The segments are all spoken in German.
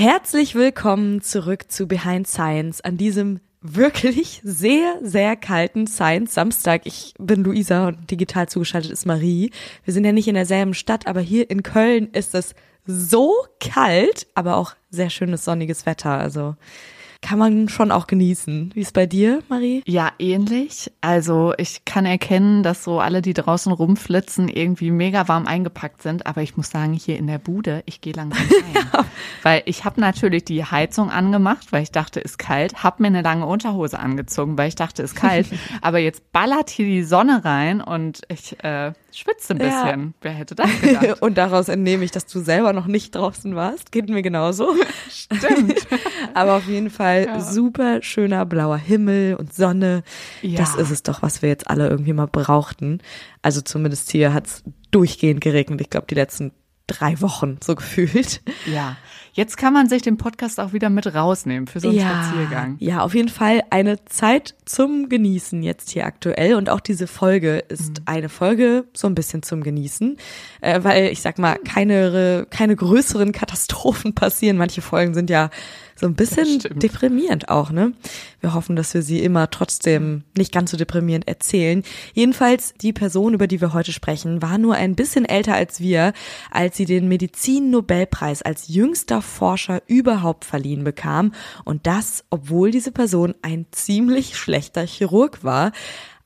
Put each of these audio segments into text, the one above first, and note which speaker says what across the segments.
Speaker 1: Herzlich willkommen zurück zu Behind Science an diesem wirklich sehr, sehr kalten Science Samstag. Ich bin Luisa und digital zugeschaltet ist Marie. Wir sind ja nicht in derselben Stadt, aber hier in Köln ist es so kalt, aber auch sehr schönes sonniges Wetter. Also kann man schon auch genießen. Wie ist bei dir, Marie?
Speaker 2: Ja, ähnlich. Also ich kann erkennen, dass so alle, die draußen rumflitzen, irgendwie mega warm eingepackt sind. Aber ich muss sagen, hier in der Bude, ich gehe langsam rein. ja. Weil ich habe natürlich die Heizung angemacht, weil ich dachte, ist kalt. Hab mir eine lange Unterhose angezogen, weil ich dachte, ist kalt. aber jetzt ballert hier die Sonne rein und ich äh, schwitze ein bisschen. Ja. Wer hätte das gedacht?
Speaker 1: und daraus entnehme ich, dass du selber noch nicht draußen warst. Geht mir genauso.
Speaker 2: Stimmt.
Speaker 1: aber auf jeden Fall Fall ja. super schöner blauer Himmel und Sonne. Ja. Das ist es doch, was wir jetzt alle irgendwie mal brauchten. Also zumindest hier hat es durchgehend geregnet. Ich glaube, die letzten drei Wochen so gefühlt.
Speaker 2: Ja, jetzt kann man sich den Podcast auch wieder mit rausnehmen für so einen ja, Spaziergang.
Speaker 1: Ja, auf jeden Fall eine Zeit zum Genießen jetzt hier aktuell und auch diese Folge ist mhm. eine Folge so ein bisschen zum Genießen, äh, weil ich sag mal keine keine größeren Katastrophen passieren. Manche Folgen sind ja so ein bisschen deprimierend auch, ne? Wir hoffen, dass wir sie immer trotzdem nicht ganz so deprimierend erzählen. Jedenfalls, die Person, über die wir heute sprechen, war nur ein bisschen älter als wir, als sie den Medizin-Nobelpreis als jüngster Forscher überhaupt verliehen bekam. Und das, obwohl diese Person ein ziemlich schlechter Chirurg war.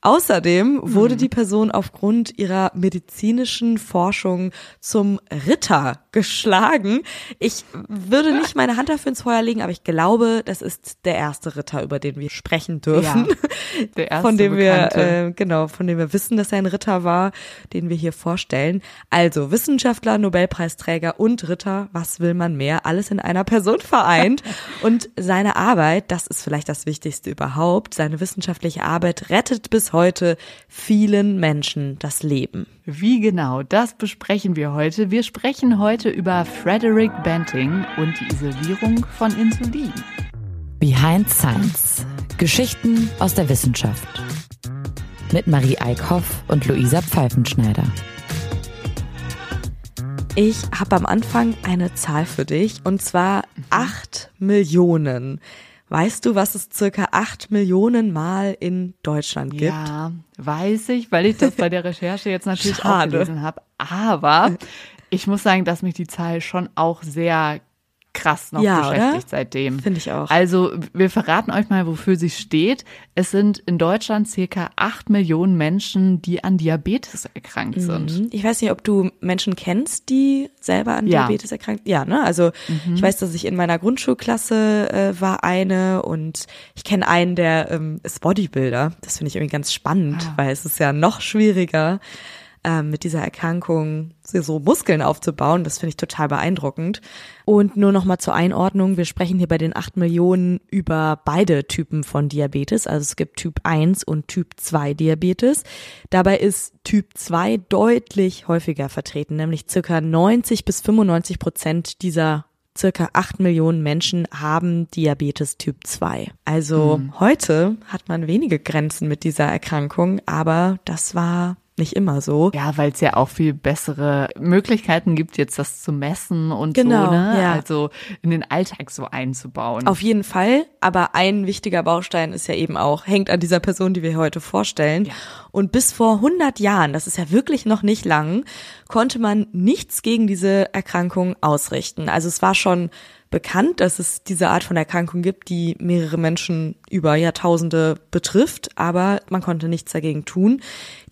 Speaker 1: Außerdem wurde hm. die Person aufgrund ihrer medizinischen Forschung zum Ritter geschlagen. Ich würde nicht meine Hand dafür ins Feuer legen, aber ich glaube, das ist der erste Ritter, über den wir sprechen dürfen. Ja, der erste von dem wir äh, genau, von dem wir wissen, dass er ein Ritter war, den wir hier vorstellen. Also Wissenschaftler, Nobelpreisträger und Ritter, was will man mehr? Alles in einer Person vereint. und seine Arbeit, das ist vielleicht das Wichtigste überhaupt. Seine wissenschaftliche Arbeit rettet bis heute vielen Menschen das Leben.
Speaker 2: Wie genau, das besprechen wir heute. Wir sprechen heute über Frederick Banting und die Isolierung von Insulin.
Speaker 3: Behind Science. Geschichten aus der Wissenschaft. Mit Marie Eickhoff und Luisa Pfeifenschneider.
Speaker 1: Ich habe am Anfang eine Zahl für dich und zwar acht Millionen. Weißt du, was es circa acht Millionen Mal in Deutschland gibt?
Speaker 2: Ja, weiß ich, weil ich das bei der Recherche jetzt natürlich Schade. auch gelesen habe. Aber ich muss sagen, dass mich die Zahl schon auch sehr krass noch ja, beschäftigt oder? seitdem.
Speaker 1: Finde ich auch.
Speaker 2: Also wir verraten euch mal, wofür sie steht. Es sind in Deutschland circa acht Millionen Menschen, die an Diabetes erkrankt mhm. sind.
Speaker 1: Ich weiß nicht, ob du Menschen kennst, die selber an ja. Diabetes erkrankt. Ja, ne? Also mhm. ich weiß, dass ich in meiner Grundschulklasse äh, war eine und ich kenne einen, der ähm, ist Bodybuilder. Das finde ich irgendwie ganz spannend, ah. weil es ist ja noch schwieriger ähm, mit dieser Erkrankung so Muskeln aufzubauen. Das finde ich total beeindruckend. Und nur noch mal zur Einordnung. Wir sprechen hier bei den acht Millionen über beide Typen von Diabetes. Also es gibt Typ 1 und Typ 2 Diabetes. Dabei ist Typ 2 deutlich häufiger vertreten, nämlich circa 90 bis 95 Prozent dieser circa acht Millionen Menschen haben Diabetes Typ 2. Also mhm. heute hat man wenige Grenzen mit dieser Erkrankung, aber das war nicht immer so.
Speaker 2: Ja, weil es ja auch viel bessere Möglichkeiten gibt, jetzt das zu messen und genau, so, ne? Ja. Also in den Alltag so einzubauen.
Speaker 1: Auf jeden Fall. Aber ein wichtiger Baustein ist ja eben auch, hängt an dieser Person, die wir heute vorstellen. Ja. Und bis vor 100 Jahren, das ist ja wirklich noch nicht lang, konnte man nichts gegen diese Erkrankung ausrichten. Also es war schon bekannt, dass es diese Art von Erkrankung gibt, die mehrere Menschen über Jahrtausende betrifft, aber man konnte nichts dagegen tun.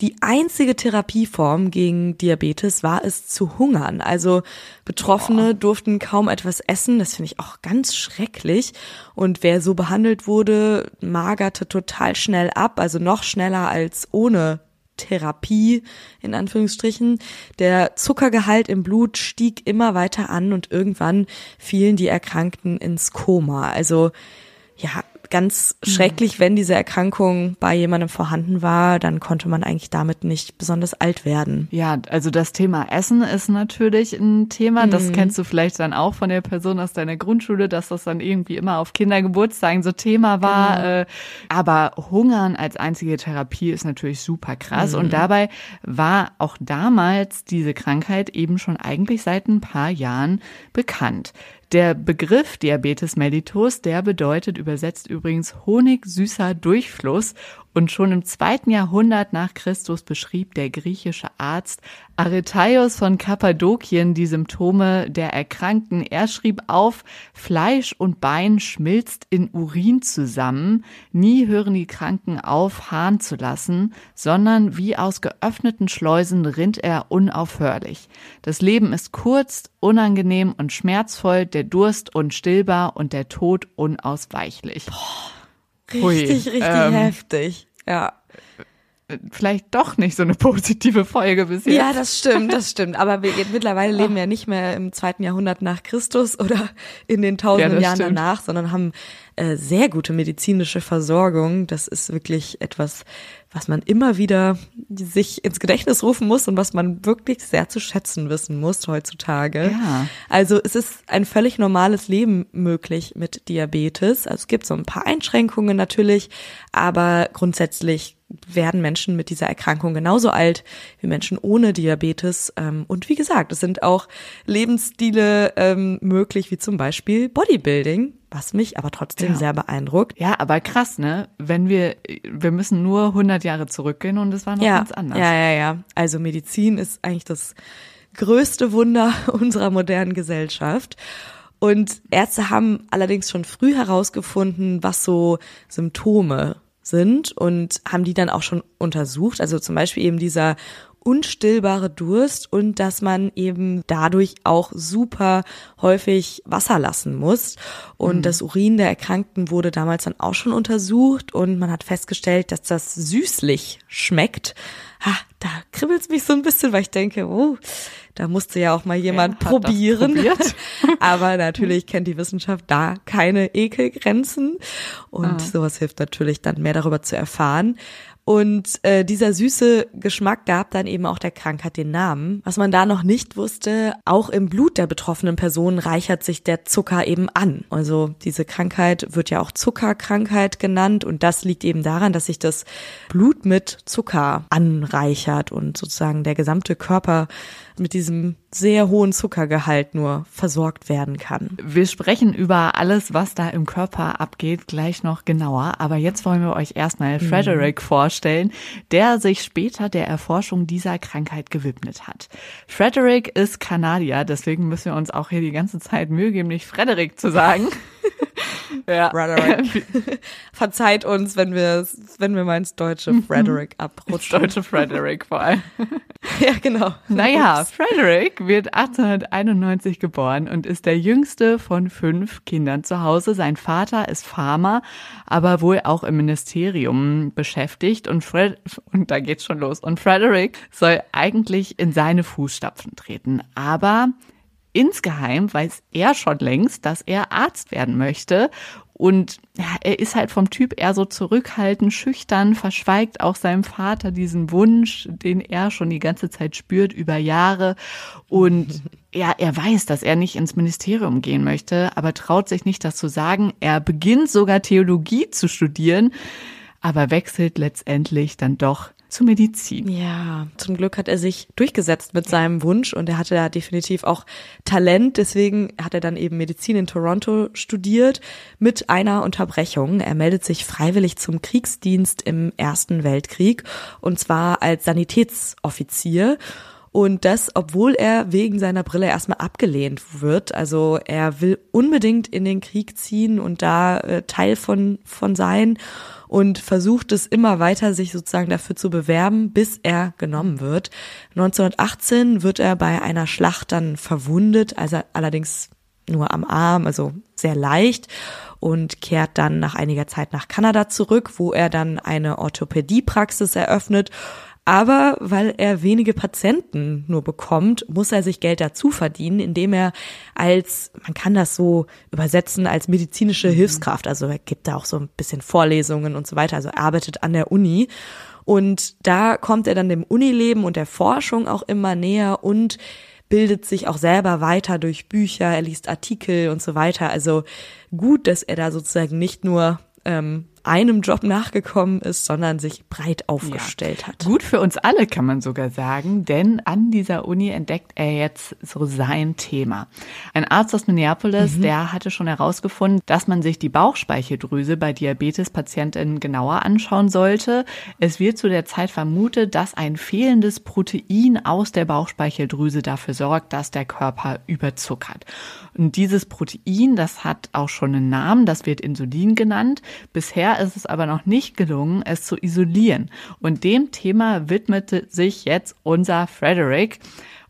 Speaker 1: Die einzige Therapieform gegen Diabetes war es zu hungern. Also Betroffene durften kaum etwas essen. Das finde ich auch ganz schrecklich. Und wer so behandelt wurde, magerte total schnell ab, also noch schneller als ohne Therapie in Anführungsstrichen. Der Zuckergehalt im Blut stieg immer weiter an und irgendwann fielen die Erkrankten ins Koma. Also ja, ganz mhm. schrecklich, wenn diese Erkrankung bei jemandem vorhanden war, dann konnte man eigentlich damit nicht besonders alt werden.
Speaker 2: Ja, also das Thema Essen ist natürlich ein Thema. Das mhm. kennst du vielleicht dann auch von der Person aus deiner Grundschule, dass das dann irgendwie immer auf Kindergeburtstagen so Thema war. Genau. Äh, aber Hungern als einzige Therapie ist natürlich super krass. Mhm. Und dabei war auch damals diese Krankheit eben schon eigentlich seit ein paar Jahren bekannt. Der Begriff Diabetes mellitus, der bedeutet übersetzt übrigens honigsüßer Durchfluss und schon im zweiten Jahrhundert nach Christus beschrieb der griechische Arzt Aretaios von Kappadokien die Symptome der Erkrankten. Er schrieb auf, Fleisch und Bein schmilzt in Urin zusammen. Nie hören die Kranken auf, Hahn zu lassen, sondern wie aus geöffneten Schleusen rinnt er unaufhörlich. Das Leben ist kurz, unangenehm und schmerzvoll, der Durst unstillbar und der Tod unausweichlich.
Speaker 1: Boah. Richtig, Hui, richtig ähm, heftig. Ja.
Speaker 2: Vielleicht doch nicht so eine positive Folge bis jetzt.
Speaker 1: Ja, das stimmt, das stimmt. Aber wir, mittlerweile leben wir ja nicht mehr im zweiten Jahrhundert nach Christus oder in den tausenden ja, Jahren stimmt. danach, sondern haben äh, sehr gute medizinische Versorgung. Das ist wirklich etwas, was man immer wieder sich ins Gedächtnis rufen muss und was man wirklich sehr zu schätzen wissen muss heutzutage. Ja. Also es ist ein völlig normales Leben möglich mit Diabetes. Also es gibt so ein paar Einschränkungen natürlich, aber grundsätzlich werden Menschen mit dieser Erkrankung genauso alt wie Menschen ohne Diabetes. Ähm, und wie gesagt, es sind auch Lebensstile ähm, möglich, wie zum Beispiel Bodybuilding was mich aber trotzdem ja. sehr beeindruckt.
Speaker 2: Ja, aber krass, ne? Wenn wir, wir müssen nur 100 Jahre zurückgehen und es war noch
Speaker 1: ja.
Speaker 2: ganz anders.
Speaker 1: Ja, ja, ja. Also Medizin ist eigentlich das größte Wunder unserer modernen Gesellschaft. Und Ärzte haben allerdings schon früh herausgefunden, was so Symptome sind und haben die dann auch schon untersucht. Also zum Beispiel eben dieser unstillbare Durst und dass man eben dadurch auch super häufig Wasser lassen muss. Und mhm. das Urin der Erkrankten wurde damals dann auch schon untersucht und man hat festgestellt, dass das süßlich schmeckt. Ha, da kribbelt's mich so ein bisschen, weil ich denke, oh, da musste ja auch mal jemand ja, probieren. Aber natürlich kennt die Wissenschaft da keine Ekelgrenzen. Und ah. sowas hilft natürlich dann mehr darüber zu erfahren. Und äh, dieser süße Geschmack gab dann eben auch der Krankheit den Namen. Was man da noch nicht wusste, auch im Blut der betroffenen Person reichert sich der Zucker eben an. Also diese Krankheit wird ja auch Zuckerkrankheit genannt und das liegt eben daran, dass sich das Blut mit Zucker anreichert und sozusagen der gesamte Körper mit diesem sehr hohen Zuckergehalt nur versorgt werden kann.
Speaker 2: Wir sprechen über alles, was da im Körper abgeht, gleich noch genauer. Aber jetzt wollen wir euch erstmal mhm. Frederick vorstellen, der sich später der Erforschung dieser Krankheit gewidmet hat. Frederick ist Kanadier, deswegen müssen wir uns auch hier die ganze Zeit Mühe geben, nicht Frederick zu sagen.
Speaker 1: ja. Frederick. Verzeiht uns, wenn wir, wenn wir mal ins deutsche mhm. Frederick abrutschen.
Speaker 2: Deutsche Frederick vor allem.
Speaker 1: ja, genau.
Speaker 2: Naja, Frederick wird 1891 geboren und ist der jüngste von fünf Kindern zu Hause. Sein Vater ist Farmer, aber wohl auch im Ministerium beschäftigt und Fred, und da geht's schon los. Und Frederick soll eigentlich in seine Fußstapfen treten. Aber insgeheim weiß er schon längst, dass er Arzt werden möchte. Und er ist halt vom Typ eher so zurückhaltend, schüchtern, verschweigt auch seinem Vater diesen Wunsch, den er schon die ganze Zeit spürt über Jahre. Und ja, er weiß, dass er nicht ins Ministerium gehen möchte, aber traut sich nicht, das zu sagen. Er beginnt sogar Theologie zu studieren, aber wechselt letztendlich dann doch zur Medizin.
Speaker 1: Ja, zum Glück hat er sich durchgesetzt mit seinem Wunsch und er hatte da definitiv auch Talent. Deswegen hat er dann eben Medizin in Toronto studiert mit einer Unterbrechung. Er meldet sich freiwillig zum Kriegsdienst im Ersten Weltkrieg und zwar als Sanitätsoffizier. Und das, obwohl er wegen seiner Brille erstmal abgelehnt wird. Also er will unbedingt in den Krieg ziehen und da äh, Teil von, von sein und versucht es immer weiter, sich sozusagen dafür zu bewerben, bis er genommen wird. 1918 wird er bei einer Schlacht dann verwundet, also allerdings nur am Arm, also sehr leicht und kehrt dann nach einiger Zeit nach Kanada zurück, wo er dann eine Orthopädiepraxis eröffnet aber weil er wenige Patienten nur bekommt, muss er sich Geld dazu verdienen, indem er als, man kann das so übersetzen, als medizinische mhm. Hilfskraft, also er gibt da auch so ein bisschen Vorlesungen und so weiter, also er arbeitet an der Uni. Und da kommt er dann dem Unileben und der Forschung auch immer näher und bildet sich auch selber weiter durch Bücher, er liest Artikel und so weiter. Also gut, dass er da sozusagen nicht nur ähm, einem Job nachgekommen ist, sondern sich breit aufgestellt ja. hat.
Speaker 2: Gut für uns alle, kann man sogar sagen, denn an dieser Uni entdeckt er jetzt so sein Thema. Ein Arzt aus Minneapolis, mhm. der hatte schon herausgefunden, dass man sich die Bauchspeicheldrüse bei Diabetespatientinnen genauer anschauen sollte. Es wird zu der Zeit vermutet, dass ein fehlendes Protein aus der Bauchspeicheldrüse dafür sorgt, dass der Körper überzuckert. Und dieses Protein, das hat auch schon einen Namen, das wird Insulin genannt. Bisher ist es aber noch nicht gelungen, es zu isolieren. Und dem Thema widmete sich jetzt unser Frederick.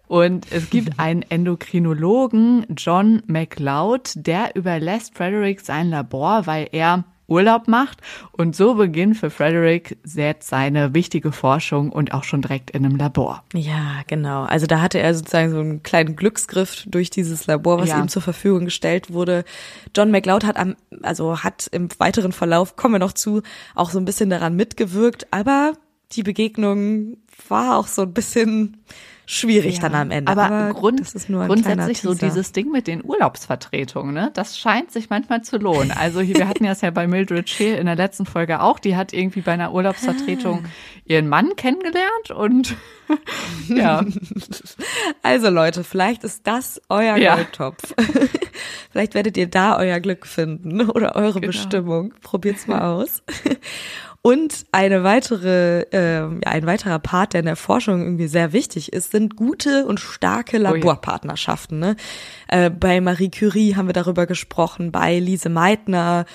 Speaker 2: Und es gibt einen Endokrinologen, John McLeod, der überlässt Frederick sein Labor, weil er Urlaub macht. Und so beginnt für Frederick jetzt seine wichtige Forschung und auch schon direkt in einem Labor.
Speaker 1: Ja, genau. Also da hatte er sozusagen so einen kleinen Glücksgriff durch dieses Labor, was ja. ihm zur Verfügung gestellt wurde. John McLeod hat am, also hat im weiteren Verlauf, kommen wir noch zu, auch so ein bisschen daran mitgewirkt, aber die Begegnung war auch so ein bisschen schwierig ja, dann am Ende.
Speaker 2: Aber, aber Grund, grundsätzlich so dieses Ding mit den Urlaubsvertretungen, ne? Das scheint sich manchmal zu lohnen. Also hier, wir hatten das ja bei Mildred Scheel in der letzten Folge auch. Die hat irgendwie bei einer Urlaubsvertretung ihren Mann kennengelernt und ja.
Speaker 1: Also Leute, vielleicht ist das euer ja. Goldtopf. vielleicht werdet ihr da euer Glück finden oder eure genau. Bestimmung. Probiert's mal aus. Und eine weitere, äh, ja, ein weiterer Part, der in der Forschung irgendwie sehr wichtig ist, sind gute und starke Laborpartnerschaften. Ne? Äh, bei Marie Curie haben wir darüber gesprochen, bei Lise Meitner,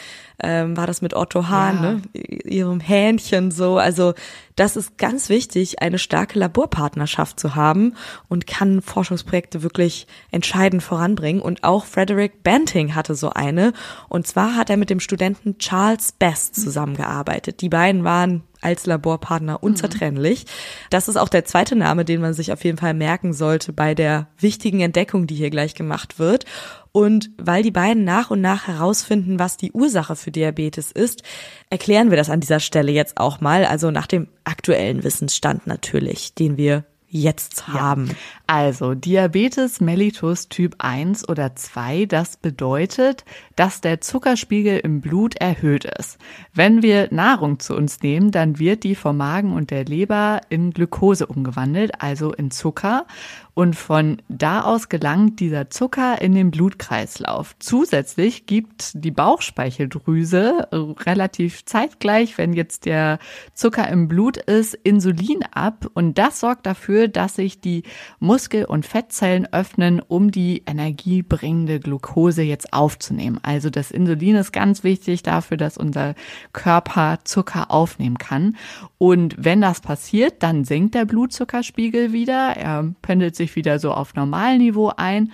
Speaker 1: ähm, war das mit Otto Hahn, ja. ne? ihrem Hähnchen so. Also das ist ganz wichtig, eine starke Laborpartnerschaft zu haben und kann Forschungsprojekte wirklich entscheidend voranbringen. Und auch Frederick Banting hatte so eine. Und zwar hat er mit dem Studenten Charles Best zusammengearbeitet. Die beiden waren als Laborpartner unzertrennlich. Mhm. Das ist auch der zweite Name, den man sich auf jeden Fall merken sollte bei der wichtigen Entdeckung, die hier gleich gemacht wird. Und weil die beiden nach und nach herausfinden, was die Ursache für Diabetes ist, erklären wir das an dieser Stelle jetzt auch mal, also nach dem aktuellen Wissensstand natürlich, den wir jetzt haben. Ja.
Speaker 2: Also Diabetes mellitus Typ 1 oder 2, das bedeutet, dass der Zuckerspiegel im Blut erhöht ist. Wenn wir Nahrung zu uns nehmen, dann wird die vom Magen und der Leber in Glucose umgewandelt, also in Zucker. Und von da aus gelangt dieser Zucker in den Blutkreislauf. Zusätzlich gibt die Bauchspeicheldrüse relativ zeitgleich, wenn jetzt der Zucker im Blut ist, Insulin ab. Und das sorgt dafür, dass sich die Muskel- und Fettzellen öffnen, um die energiebringende Glucose jetzt aufzunehmen. Also das Insulin ist ganz wichtig dafür, dass unser Körper Zucker aufnehmen kann. Und wenn das passiert, dann sinkt der Blutzuckerspiegel wieder. Er pendelt sich wieder so auf Normalniveau ein.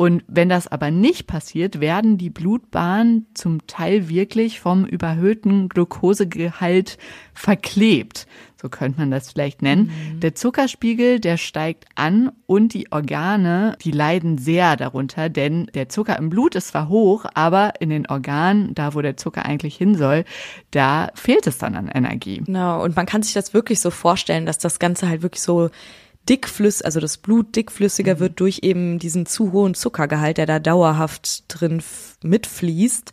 Speaker 2: Und wenn das aber nicht passiert, werden die Blutbahnen zum Teil wirklich vom überhöhten Glukosegehalt verklebt. So könnte man das vielleicht nennen. Mhm. Der Zuckerspiegel, der steigt an und die Organe, die leiden sehr darunter, denn der Zucker im Blut ist zwar hoch, aber in den Organen, da wo der Zucker eigentlich hin soll, da fehlt es dann an Energie.
Speaker 1: Genau. Und man kann sich das wirklich so vorstellen, dass das Ganze halt wirklich so dickflüssig, also das Blut dickflüssiger mhm. wird durch eben diesen zu hohen Zuckergehalt, der da dauerhaft drin mitfließt.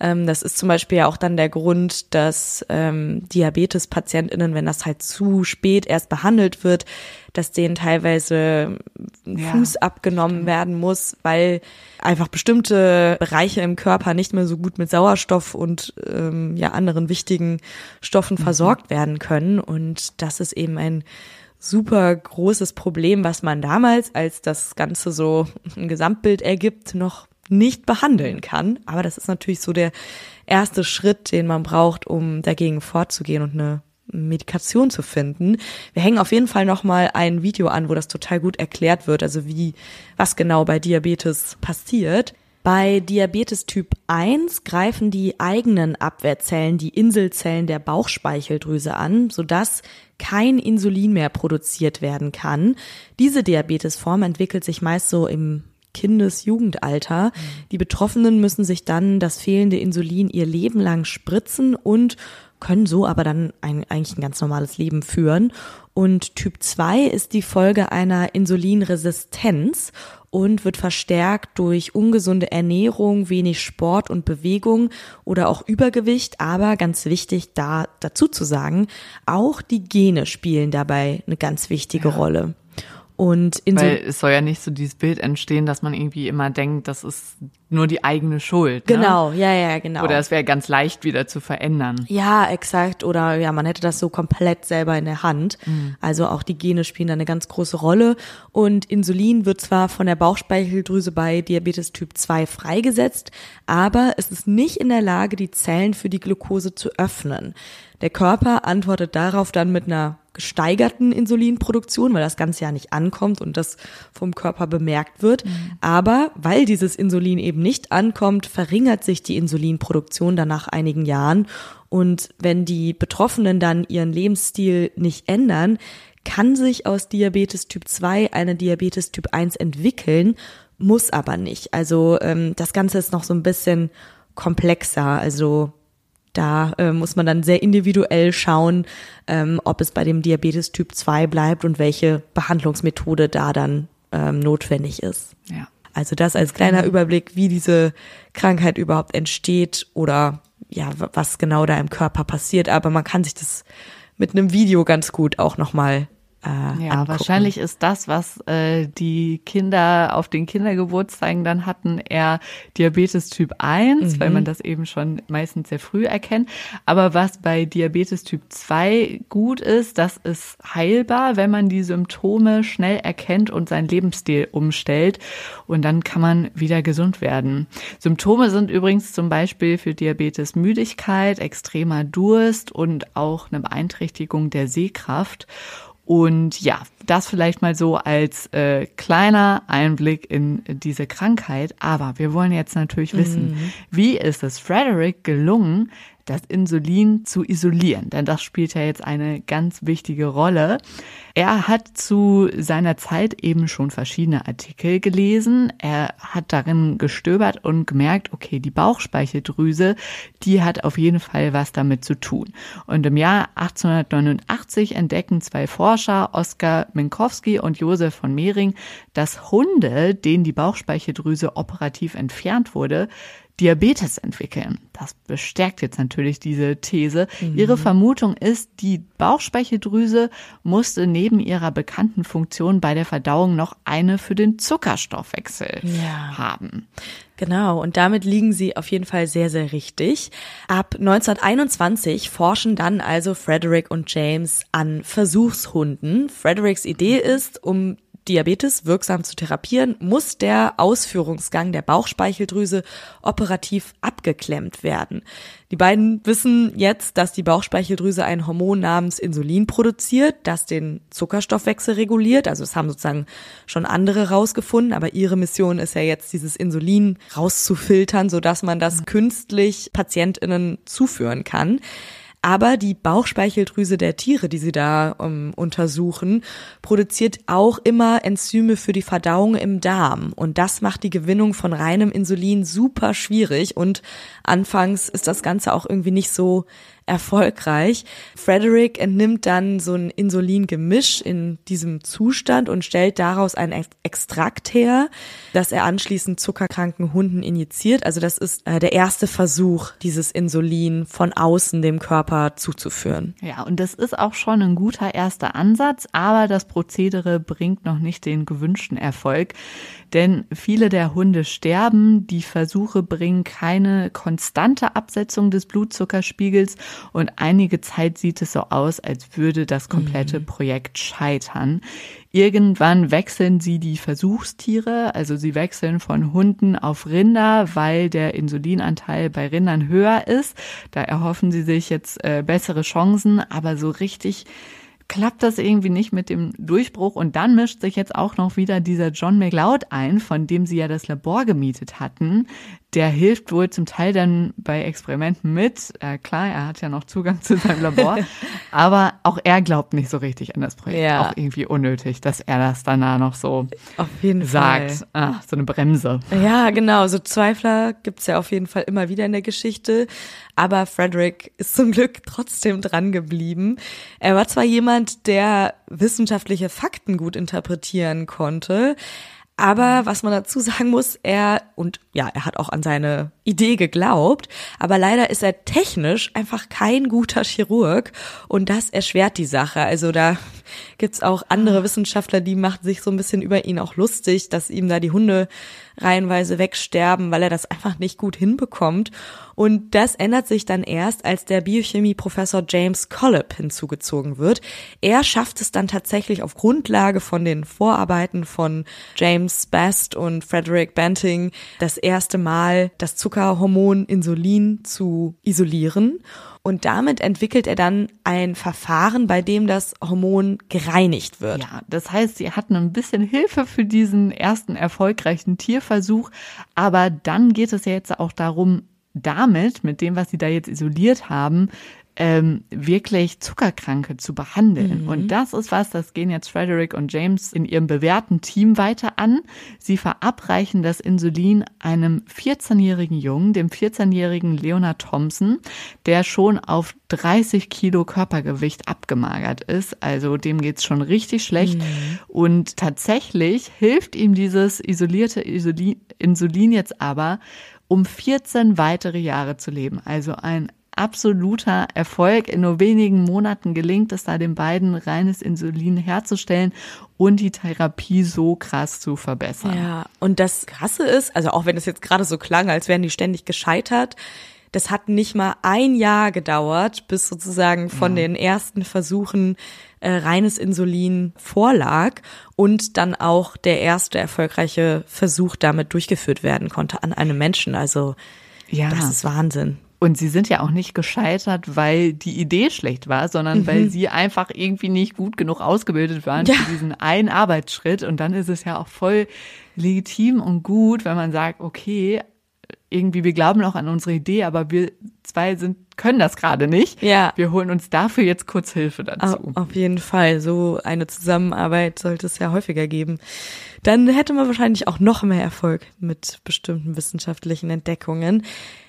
Speaker 1: Ähm, das ist zum Beispiel ja auch dann der Grund, dass ähm, Diabetes-PatientInnen, wenn das halt zu spät erst behandelt wird, dass denen teilweise ja, Fuß abgenommen stimmt. werden muss, weil einfach bestimmte Bereiche im Körper nicht mehr so gut mit Sauerstoff und ähm, ja anderen wichtigen Stoffen mhm. versorgt werden können. Und das ist eben ein super großes Problem, was man damals, als das Ganze so ein Gesamtbild ergibt, noch nicht behandeln kann. Aber das ist natürlich so der erste Schritt, den man braucht, um dagegen vorzugehen und eine Medikation zu finden. Wir hängen auf jeden Fall noch mal ein Video an, wo das total gut erklärt wird, also wie was genau bei Diabetes passiert. Bei Diabetes Typ 1 greifen die eigenen Abwehrzellen die Inselzellen der Bauchspeicheldrüse an, sodass kein Insulin mehr produziert werden kann. Diese Diabetesform entwickelt sich meist so im Kindes-Jugendalter. Die Betroffenen müssen sich dann das fehlende Insulin ihr Leben lang spritzen und können so aber dann ein, eigentlich ein ganz normales Leben führen. Und Typ 2 ist die Folge einer Insulinresistenz und wird verstärkt durch ungesunde Ernährung, wenig Sport und Bewegung oder auch Übergewicht. Aber ganz wichtig da dazu zu sagen, auch die Gene spielen dabei eine ganz wichtige ja. Rolle. Und
Speaker 2: in Weil so es soll ja nicht so dieses Bild entstehen, dass man irgendwie immer denkt, das ist nur die eigene Schuld.
Speaker 1: Ne? Genau, ja, ja, genau.
Speaker 2: Oder es wäre ganz leicht wieder zu verändern.
Speaker 1: Ja, exakt. Oder ja, man hätte das so komplett selber in der Hand. Mhm. Also auch die Gene spielen da eine ganz große Rolle. Und Insulin wird zwar von der Bauchspeicheldrüse bei Diabetes Typ 2 freigesetzt, aber es ist nicht in der Lage, die Zellen für die Glucose zu öffnen. Der Körper antwortet darauf dann mit einer gesteigerten Insulinproduktion, weil das Ganze ja nicht ankommt und das vom Körper bemerkt wird. Mhm. Aber weil dieses Insulin eben nicht ankommt, verringert sich die Insulinproduktion dann nach einigen Jahren. Und wenn die Betroffenen dann ihren Lebensstil nicht ändern, kann sich aus Diabetes Typ 2 eine Diabetes Typ 1 entwickeln, muss aber nicht. Also ähm, das Ganze ist noch so ein bisschen komplexer. Also da äh, muss man dann sehr individuell schauen, ähm, ob es bei dem Diabetes Typ 2 bleibt und welche Behandlungsmethode da dann ähm, notwendig ist.
Speaker 2: Ja.
Speaker 1: Also das als kleiner mhm. Überblick, wie diese Krankheit überhaupt entsteht oder ja, was genau da im Körper passiert. Aber man kann sich das mit einem Video ganz gut auch nochmal
Speaker 2: äh, ja, angucken. wahrscheinlich ist das, was äh, die Kinder auf den Kindergeburtstagen dann hatten, eher Diabetes Typ 1, mhm. weil man das eben schon meistens sehr früh erkennt. Aber was bei Diabetes Typ 2 gut ist, das ist heilbar, wenn man die Symptome schnell erkennt und seinen Lebensstil umstellt. Und dann kann man wieder gesund werden. Symptome sind übrigens zum Beispiel für Diabetes Müdigkeit, extremer Durst und auch eine Beeinträchtigung der Sehkraft. Und ja, das vielleicht mal so als äh, kleiner Einblick in diese Krankheit. Aber wir wollen jetzt natürlich wissen, mhm. wie ist es Frederick gelungen, das Insulin zu isolieren, denn das spielt ja jetzt eine ganz wichtige Rolle. Er hat zu seiner Zeit eben schon verschiedene Artikel gelesen. Er hat darin gestöbert und gemerkt, okay, die Bauchspeicheldrüse, die hat auf jeden Fall was damit zu tun. Und im Jahr 1889 entdecken zwei Forscher, Oskar Minkowski und Josef von Mehring, dass Hunde, denen die Bauchspeicheldrüse operativ entfernt wurde, Diabetes entwickeln. Das bestärkt jetzt natürlich diese These. Mhm. Ihre Vermutung ist, die Bauchspeicheldrüse musste neben ihrer bekannten Funktion bei der Verdauung noch eine für den Zuckerstoffwechsel ja. haben.
Speaker 1: Genau, und damit liegen sie auf jeden Fall sehr, sehr richtig. Ab 1921 forschen dann also Frederick und James an Versuchshunden. Fredericks Idee ist, um Diabetes wirksam zu therapieren, muss der Ausführungsgang der Bauchspeicheldrüse operativ abgeklemmt werden. Die beiden wissen jetzt, dass die Bauchspeicheldrüse ein Hormon namens Insulin produziert, das den Zuckerstoffwechsel reguliert. Also es haben sozusagen schon andere rausgefunden, aber ihre Mission ist ja jetzt, dieses Insulin rauszufiltern, sodass man das künstlich PatientInnen zuführen kann. Aber die Bauchspeicheldrüse der Tiere, die sie da um, untersuchen, produziert auch immer Enzyme für die Verdauung im Darm. Und das macht die Gewinnung von reinem Insulin super schwierig. Und anfangs ist das Ganze auch irgendwie nicht so erfolgreich. Frederick entnimmt dann so ein Insulingemisch in diesem Zustand und stellt daraus ein Extrakt her, das er anschließend zuckerkranken Hunden injiziert. Also das ist äh, der erste Versuch, dieses Insulin von außen dem Körper zuzuführen.
Speaker 2: Ja, und das ist auch schon ein guter erster Ansatz, aber das Prozedere bringt noch nicht den gewünschten Erfolg. Denn viele der Hunde sterben, die Versuche bringen keine konstante Absetzung des Blutzuckerspiegels und einige Zeit sieht es so aus, als würde das komplette mhm. Projekt scheitern. Irgendwann wechseln sie die Versuchstiere, also sie wechseln von Hunden auf Rinder, weil der Insulinanteil bei Rindern höher ist. Da erhoffen sie sich jetzt äh, bessere Chancen, aber so richtig klappt das irgendwie nicht mit dem Durchbruch. Und dann mischt sich jetzt auch noch wieder dieser John McLeod ein, von dem sie ja das Labor gemietet hatten. Der hilft wohl zum Teil dann bei Experimenten mit. Äh, klar, er hat ja noch Zugang zu seinem Labor, aber auch er glaubt nicht so richtig an das Projekt. Ja. Auch irgendwie unnötig, dass er das danach noch so
Speaker 1: auf jeden
Speaker 2: sagt.
Speaker 1: Fall.
Speaker 2: Ah, so eine Bremse.
Speaker 1: Ja, genau. So Zweifler gibt's ja auf jeden Fall immer wieder in der Geschichte. Aber Frederick ist zum Glück trotzdem dran geblieben. Er war zwar jemand, der wissenschaftliche Fakten gut interpretieren konnte, aber was man dazu sagen muss, er, und ja, er hat auch an seine Idee geglaubt, aber leider ist er technisch einfach kein guter Chirurg und das erschwert die Sache. Also da gibt's auch andere Wissenschaftler, die machen sich so ein bisschen über ihn auch lustig, dass ihm da die Hunde reihenweise wegsterben, weil er das einfach nicht gut hinbekommt. Und das ändert sich dann erst, als der Biochemie-Professor James Collip hinzugezogen wird. Er schafft es dann tatsächlich auf Grundlage von den Vorarbeiten von James Best und Frederick Banting das erste Mal das Zuckerhormon Insulin zu isolieren. Und damit entwickelt er dann ein Verfahren, bei dem das Hormon gereinigt wird.
Speaker 2: Ja, das heißt, sie hatten ein bisschen Hilfe für diesen ersten erfolgreichen Tierversuch. Aber dann geht es ja jetzt auch darum, damit, mit dem, was sie da jetzt isoliert haben, ähm, wirklich Zuckerkranke zu behandeln. Mhm. Und das ist was, das gehen jetzt Frederick und James in ihrem bewährten Team weiter an. Sie verabreichen das Insulin einem 14-jährigen Jungen, dem 14-jährigen Leonard Thompson, der schon auf 30 Kilo Körpergewicht abgemagert ist. Also dem geht's schon richtig schlecht. Mhm. Und tatsächlich hilft ihm dieses isolierte Insulin jetzt aber, um 14 weitere Jahre zu leben. Also ein absoluter Erfolg. In nur wenigen Monaten gelingt es da den beiden reines Insulin herzustellen und die Therapie so krass zu verbessern.
Speaker 1: Ja, und das Krasse ist, also auch wenn es jetzt gerade so klang, als wären die ständig gescheitert, das hat nicht mal ein Jahr gedauert, bis sozusagen von ja. den ersten Versuchen äh, reines Insulin vorlag und dann auch der erste erfolgreiche Versuch damit durchgeführt werden konnte an einem Menschen. Also ja. das ist Wahnsinn.
Speaker 2: Und sie sind ja auch nicht gescheitert, weil die Idee schlecht war, sondern mhm. weil sie einfach irgendwie nicht gut genug ausgebildet waren ja. für diesen einen Arbeitsschritt. Und dann ist es ja auch voll legitim und gut, wenn man sagt, okay, irgendwie, wir glauben auch an unsere Idee, aber wir zwei sind, können das gerade nicht. Ja. Wir holen uns dafür jetzt kurz Hilfe dazu.
Speaker 1: Auf jeden Fall. So eine Zusammenarbeit sollte es ja häufiger geben. Dann hätte man wahrscheinlich auch noch mehr Erfolg mit bestimmten wissenschaftlichen Entdeckungen.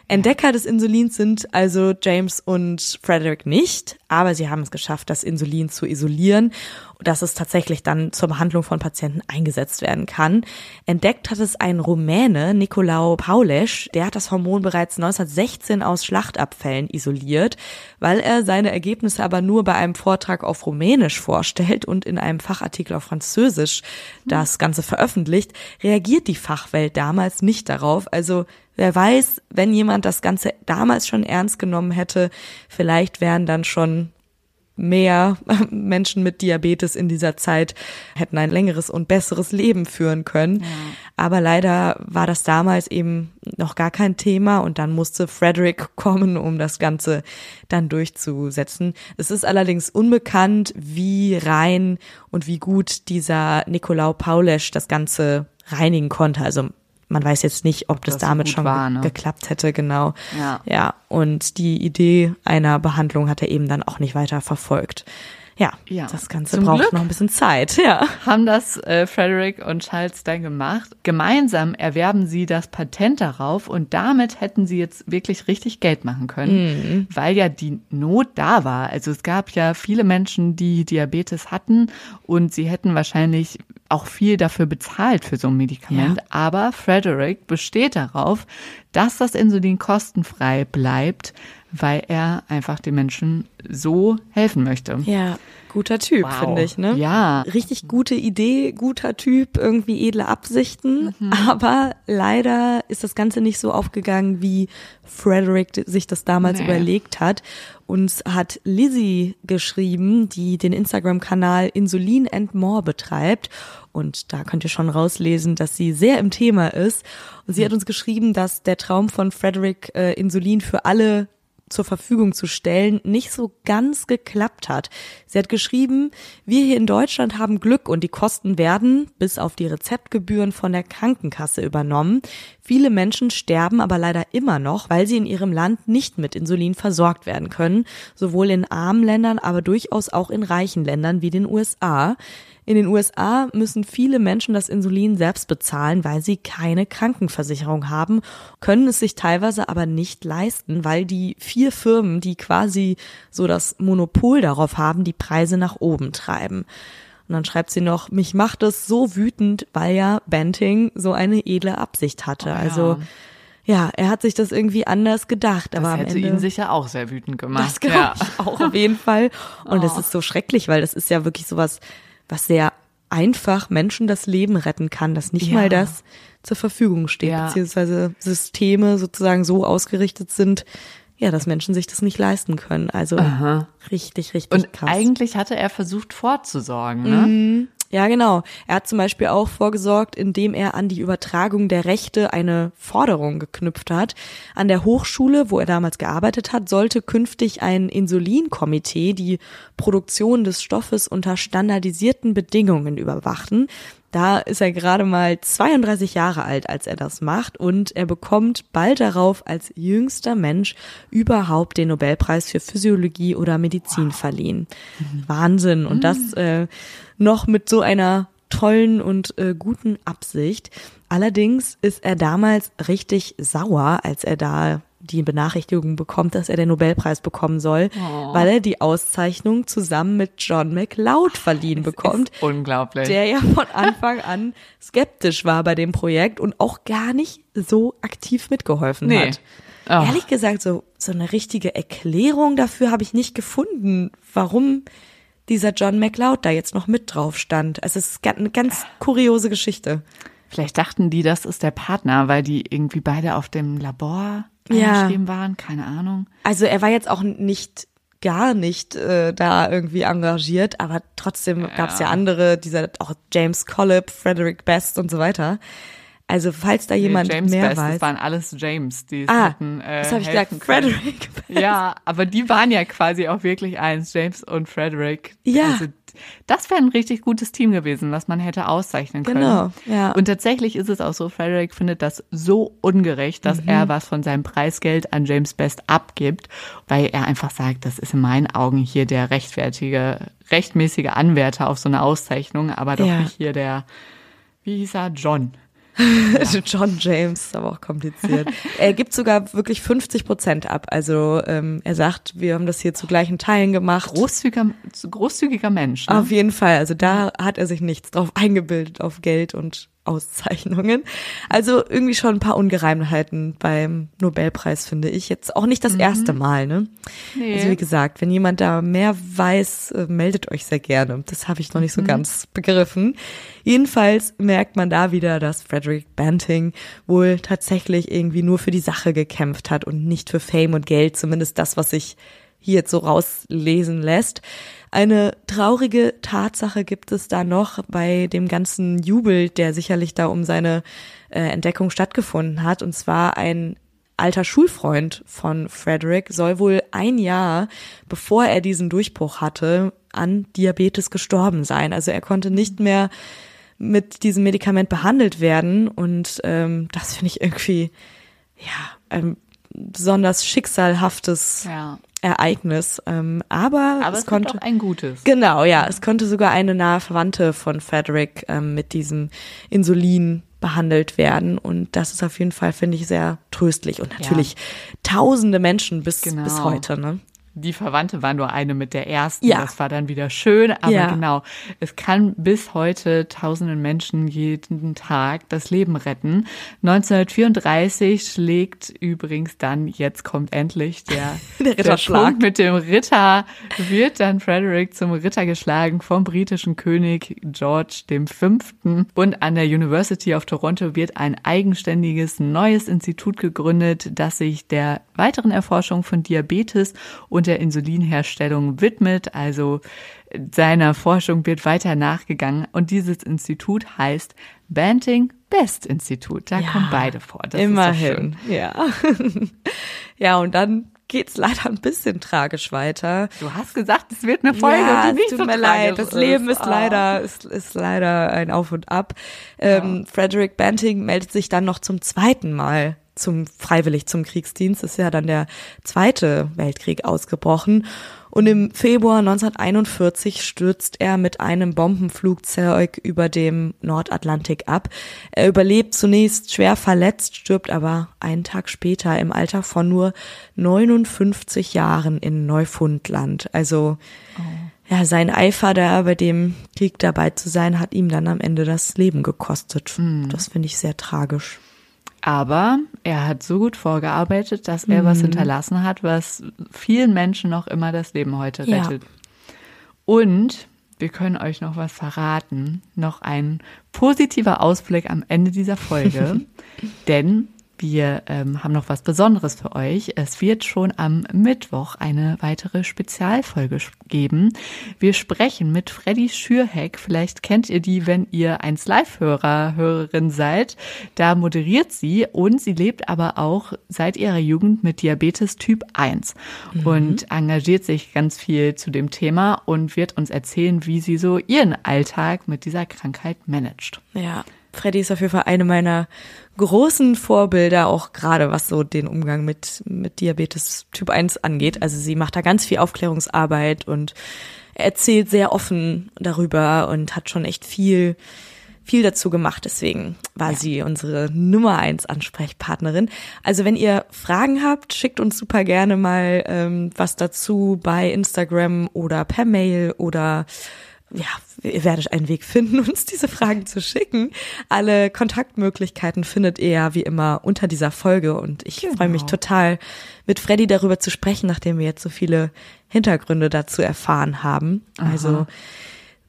Speaker 1: Entdecker des Insulins sind also James und Frederick nicht, aber sie haben es geschafft, das Insulin zu isolieren, dass es tatsächlich dann zur Behandlung von Patienten eingesetzt werden kann. Entdeckt hat es ein Rumäne, Nicolau Paulesch, der hat das Hormon bereits 1916 aus Schlachtabfällen isoliert, weil er seine Ergebnisse aber nur bei einem Vortrag auf Rumänisch vorstellt und in einem Fachartikel auf Französisch das Ganze veröffentlicht, reagiert die Fachwelt damals nicht darauf, also Wer weiß, wenn jemand das Ganze damals schon ernst genommen hätte, vielleicht wären dann schon mehr Menschen mit Diabetes in dieser Zeit hätten ein längeres und besseres Leben führen können. Ja. Aber leider war das damals eben noch gar kein Thema und dann musste Frederick kommen, um das Ganze dann durchzusetzen. Es ist allerdings unbekannt, wie rein und wie gut dieser Nikolaus Paulesch das Ganze reinigen konnte. Also man weiß jetzt nicht, ob, das, das, damit schon war, ne? geklappt hätte, genau. Ja. ja. Und die Idee einer Behandlung hat er eben dann auch nicht weiter verfolgt. Ja, ja. das Ganze Zum braucht Glück noch ein bisschen Zeit. Ja.
Speaker 2: Haben das äh, Frederick und Charles dann gemacht. Gemeinsam erwerben sie das Patent darauf und damit hätten sie jetzt wirklich richtig Geld machen können, mhm. weil ja die Not da war. Also es gab ja viele Menschen, die Diabetes hatten und sie hätten wahrscheinlich auch viel dafür bezahlt für so ein Medikament. Ja. Aber Frederick besteht darauf, dass das Insulin kostenfrei bleibt, weil er einfach den Menschen so helfen möchte.
Speaker 1: Ja, guter Typ, wow. finde ich, ne?
Speaker 2: Ja.
Speaker 1: Richtig gute Idee, guter Typ, irgendwie edle Absichten, mhm. aber leider ist das Ganze nicht so aufgegangen, wie Frederick sich das damals nee. überlegt hat. Uns hat Lizzie geschrieben, die den Instagram-Kanal Insulin and More betreibt. Und da könnt ihr schon rauslesen, dass sie sehr im Thema ist. Und sie hat uns geschrieben, dass der Traum von Frederick äh, Insulin für alle zur Verfügung zu stellen, nicht so ganz geklappt hat. Sie hat geschrieben, wir hier in Deutschland haben Glück und die Kosten werden, bis auf die Rezeptgebühren, von der Krankenkasse übernommen. Viele Menschen sterben aber leider immer noch, weil sie in ihrem Land nicht mit Insulin versorgt werden können, sowohl in armen Ländern, aber durchaus auch in reichen Ländern wie den USA. In den USA müssen viele Menschen das Insulin selbst bezahlen, weil sie keine Krankenversicherung haben, können es sich teilweise aber nicht leisten, weil die vier Firmen, die quasi so das Monopol darauf haben, die Preise nach oben treiben. Und dann schreibt sie noch, mich macht es so wütend, weil ja Banting so eine edle Absicht hatte.
Speaker 2: Oh ja.
Speaker 1: Also ja, er hat sich das irgendwie anders gedacht.
Speaker 2: Das
Speaker 1: aber am
Speaker 2: hätte
Speaker 1: Ende,
Speaker 2: ihn sicher auch sehr wütend gemacht.
Speaker 1: das glaube
Speaker 2: ja.
Speaker 1: ich auch auf jeden Fall. Und das
Speaker 2: Oh.
Speaker 1: ist so schrecklich, weil das ist ja wirklich sowas, was sehr einfach Menschen das Leben retten kann, dass nicht
Speaker 2: Ja.
Speaker 1: mal das zur Verfügung steht,
Speaker 2: Ja.
Speaker 1: beziehungsweise Systeme sozusagen so ausgerichtet sind, ja, dass Menschen sich das nicht leisten können. Also richtig, richtig
Speaker 2: Und
Speaker 1: krass.
Speaker 2: eigentlich hatte er versucht vorzusorgen, ne?
Speaker 1: Ja, genau. Er hat zum Beispiel auch vorgesorgt, indem er an die Übertragung der Rechte eine Forderung geknüpft hat. An der Hochschule, wo er damals gearbeitet hat, sollte künftig ein Insulinkomitee die Produktion des Stoffes unter standardisierten Bedingungen überwachen. Da ist er gerade mal 32 Jahre alt, als er das macht und er bekommt bald darauf als jüngster Mensch überhaupt den Nobelpreis für Physiologie oder Medizin verliehen. Wahnsinn. Und das äh, noch mit so einer tollen und äh, guten Absicht. Allerdings ist er damals richtig sauer, als er da die Benachrichtigung bekommt, dass er den Nobelpreis bekommen soll, weil er die Auszeichnung zusammen mit John McLeod verliehen bekommt
Speaker 2: Ist unglaublich.
Speaker 1: der ja von Anfang an skeptisch war bei dem Projekt und auch gar nicht so aktiv mitgeholfen
Speaker 2: Nee.
Speaker 1: hat.
Speaker 2: Oh.
Speaker 1: Ehrlich gesagt, so, so eine richtige Erklärung dafür habe ich nicht gefunden, warum dieser John McLeod da jetzt noch mit drauf stand. Also es ist eine ganz kuriose Geschichte.
Speaker 2: Vielleicht dachten die, das ist der Partner, weil die irgendwie beide auf dem Labor
Speaker 1: Ja.
Speaker 2: waren, keine Ahnung.
Speaker 1: Also er war jetzt auch nicht gar nicht äh, da irgendwie engagiert, aber trotzdem gab es ja andere, dieser auch James Collip, Frederick Best und so weiter. Also falls da jemand
Speaker 2: James
Speaker 1: mehr
Speaker 2: Best,
Speaker 1: weiß.
Speaker 2: das waren alles James, die es
Speaker 1: Ah,
Speaker 2: hätten, äh,
Speaker 1: das habe ich gesagt,
Speaker 2: können.
Speaker 1: Frederick.
Speaker 2: Ja, aber die waren ja quasi auch wirklich eins, James und Frederick.
Speaker 1: Ja.
Speaker 2: Also, das wäre ein richtig gutes Team gewesen, was man hätte auszeichnen können.
Speaker 1: Genau, ja.
Speaker 2: Und tatsächlich ist es auch so, Frederick findet das so ungerecht, dass
Speaker 1: Mhm.
Speaker 2: er was von seinem Preisgeld an James Best abgibt, weil er einfach sagt, das ist in meinen Augen hier der rechtfertige, rechtmäßige Anwärter auf so eine Auszeichnung, aber doch
Speaker 1: Ja.
Speaker 2: nicht hier der, wie hieß er, John.
Speaker 1: John James, aber auch kompliziert. er gibt sogar wirklich 50 Prozent ab. Also ähm, er sagt, wir haben das hier zu gleichen Teilen gemacht.
Speaker 2: Großzügiger, großzügiger Mensch. Ne?
Speaker 1: Auf jeden Fall. Also da hat er sich nichts drauf eingebildet, auf Geld und Auszeichnungen. Also irgendwie schon ein paar Ungereimtheiten beim Nobelpreis, finde ich. Jetzt auch nicht das erste Mal, ne?
Speaker 2: Nee.
Speaker 1: Also wie gesagt, wenn jemand da mehr weiß, äh, meldet euch sehr gerne. Das habe ich noch nicht so ganz begriffen. Jedenfalls merkt man da wieder, dass Frederick Banting wohl tatsächlich irgendwie nur für die Sache gekämpft hat und nicht für Fame und Geld, zumindest das, was sich hier jetzt so rauslesen lässt. Eine traurige Tatsache gibt es da noch bei dem ganzen Jubel, der sicherlich da um seine äh, Entdeckung stattgefunden hat. Und zwar ein alter Schulfreund von Frederick soll wohl ein Jahr, bevor er diesen Durchbruch hatte, an Diabetes gestorben sein. Also er konnte nicht mehr mit diesem Medikament behandelt werden. Und ähm, das finde ich irgendwie, ja, ein besonders schicksalhaftes
Speaker 2: Ja.
Speaker 1: Ereignis. Ähm, aber,
Speaker 2: Aber
Speaker 1: es
Speaker 2: es
Speaker 1: konnte
Speaker 2: auch ein gutes.
Speaker 1: Genau, ja. Es konnte sogar eine nahe Verwandte von Frederick ähm, mit diesem Insulin behandelt werden. Und das ist auf jeden Fall, finde ich, sehr tröstlich. Und natürlich tausende Menschen bis,
Speaker 2: Genau.
Speaker 1: bis heute, ne?
Speaker 2: Die Verwandte war nur eine mit der ersten.
Speaker 1: Ja.
Speaker 2: Das war dann wieder schön. Aber
Speaker 1: Ja.
Speaker 2: genau, es kann bis heute tausenden Menschen jeden Tag das Leben retten. 1934 schlägt übrigens dann, jetzt kommt endlich der,
Speaker 1: Der Ritterschlag.
Speaker 2: Punkt mit dem Ritter, wird dann Frederick zum Ritter geschlagen vom britischen König George V. Und an der University of Toronto wird ein eigenständiges neues Institut gegründet, das sich der weiteren Erforschung von Diabetes und der Insulinherstellung widmet. Also seiner Forschung wird weiter nachgegangen und dieses Institut heißt Banting Best Institut. Da
Speaker 1: Ja,
Speaker 2: kommen beide vor. Das
Speaker 1: Immerhin,
Speaker 2: schön.
Speaker 1: ja. ja, und dann geht's leider ein bisschen tragisch weiter.
Speaker 2: Du hast gesagt, es wird eine Folge,
Speaker 1: ja,
Speaker 2: die nicht
Speaker 1: tut
Speaker 2: so
Speaker 1: mir leid. Das Leben ist
Speaker 2: Ah.
Speaker 1: leider, ist, ist leider ein Auf und Ab. Ähm, Frederick Banting meldet sich dann noch zum zweiten Mal zum freiwillig zum Kriegsdienst. Ist ja dann der zweite Weltkrieg ausgebrochen. Und im Februar 1941 stürzt er mit einem Bombenflugzeug über dem Nordatlantik ab. Er überlebt zunächst schwer verletzt, stirbt aber einen Tag später im Alter von nur 59 Jahren in Neufundland. Also ja, sein Eifer da bei dem Krieg dabei zu sein, hat ihm dann am Ende das Leben gekostet. Das finde ich sehr tragisch.
Speaker 2: Aber er hat so gut vorgearbeitet, dass er
Speaker 1: Mhm.
Speaker 2: was hinterlassen hat, was vielen Menschen noch immer das Leben heute
Speaker 1: Ja.
Speaker 2: rettet. Und wir können euch noch was verraten. Noch ein positiver Ausblick am Ende dieser Folge. denn wir ähm, haben noch was Besonderes für euch. Es wird schon am Mittwoch eine weitere Spezialfolge geben. Wir sprechen mit Freddy Schürheck. Vielleicht kennt ihr die, wenn ihr eins Live-Hörer, Hörerin seid. Da moderiert sie und sie lebt aber auch seit ihrer Jugend mit Diabetes Typ 1 und engagiert sich ganz viel zu dem Thema und wird uns erzählen, wie sie so ihren Alltag mit dieser Krankheit managt.
Speaker 1: Ja, Freddy ist auf jeden Fall eine meiner großen Vorbilder, auch gerade was so den Umgang mit, mit Diabetes Typ 1 angeht. Also sie macht da ganz viel Aufklärungsarbeit und erzählt sehr offen darüber und hat schon echt viel, viel dazu gemacht. Deswegen war sie unsere Nummer eins Ansprechpartnerin. Also wenn ihr Fragen habt, schickt uns super gerne mal ähm, was dazu bei Instagram oder per Mail oder ja, ihr werdet einen Weg finden, uns diese Fragen zu schicken. Alle Kontaktmöglichkeiten findet ihr ja wie immer unter dieser Folge und ich freue mich total, mit Freddy darüber zu sprechen, nachdem wir jetzt so viele Hintergründe dazu erfahren haben. Also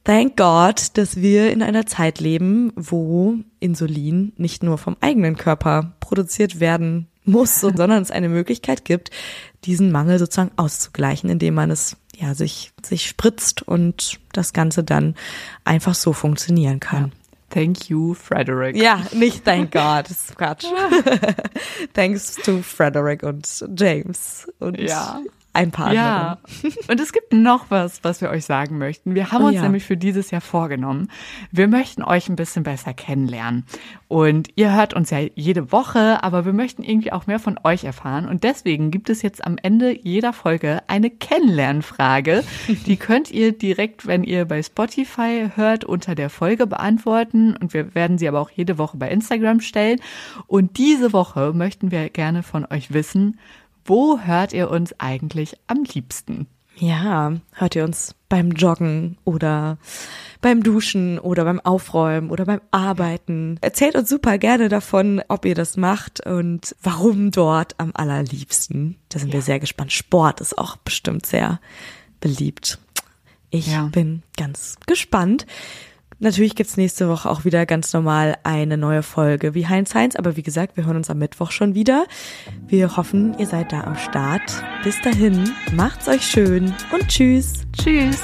Speaker 1: Thank God, dass wir in einer Zeit leben, wo Insulin nicht nur vom eigenen Körper produziert werden muss, sondern es eine Möglichkeit gibt, diesen Mangel sozusagen auszugleichen, indem man es ja sich sich spritzt und das Ganze dann einfach so funktionieren kann.
Speaker 2: Thank you, Frederick.
Speaker 1: Ja, nicht thank God, das ist Quatsch. Thanks to Frederick und James und
Speaker 2: Ja.
Speaker 1: Ein Partner.
Speaker 2: Ja, und es gibt noch was, was wir euch sagen möchten. Wir haben
Speaker 1: Oh
Speaker 2: uns
Speaker 1: ja.
Speaker 2: nämlich für dieses Jahr vorgenommen, wir möchten euch ein bisschen besser kennenlernen. Und ihr hört uns ja jede Woche, aber wir möchten irgendwie auch mehr von euch erfahren. Und deswegen gibt es jetzt am Ende jeder Folge eine Kennenlernfrage. Die könnt ihr direkt, wenn ihr bei Spotify hört, unter der Folge beantworten. Und wir werden sie aber auch jede Woche bei Instagram stellen. Und diese Woche möchten wir gerne von euch wissen, wo hört ihr uns eigentlich am liebsten?
Speaker 1: Ja, hört ihr uns beim Joggen oder beim Duschen oder beim Aufräumen oder beim Arbeiten. Erzählt uns super gerne davon, ob ihr das macht und warum dort am allerliebsten. Da sind wir sehr gespannt. Sport ist auch bestimmt sehr beliebt. Ich
Speaker 2: Ja.
Speaker 1: bin ganz gespannt. Natürlich gibt's nächste Woche auch wieder ganz normal eine neue Folge wie Heinz Heinz, aber wie gesagt, wir hören uns am Mittwoch schon wieder. Wir hoffen, ihr seid da am Start. Bis dahin, macht's euch schön und tschüss.
Speaker 2: Tschüss!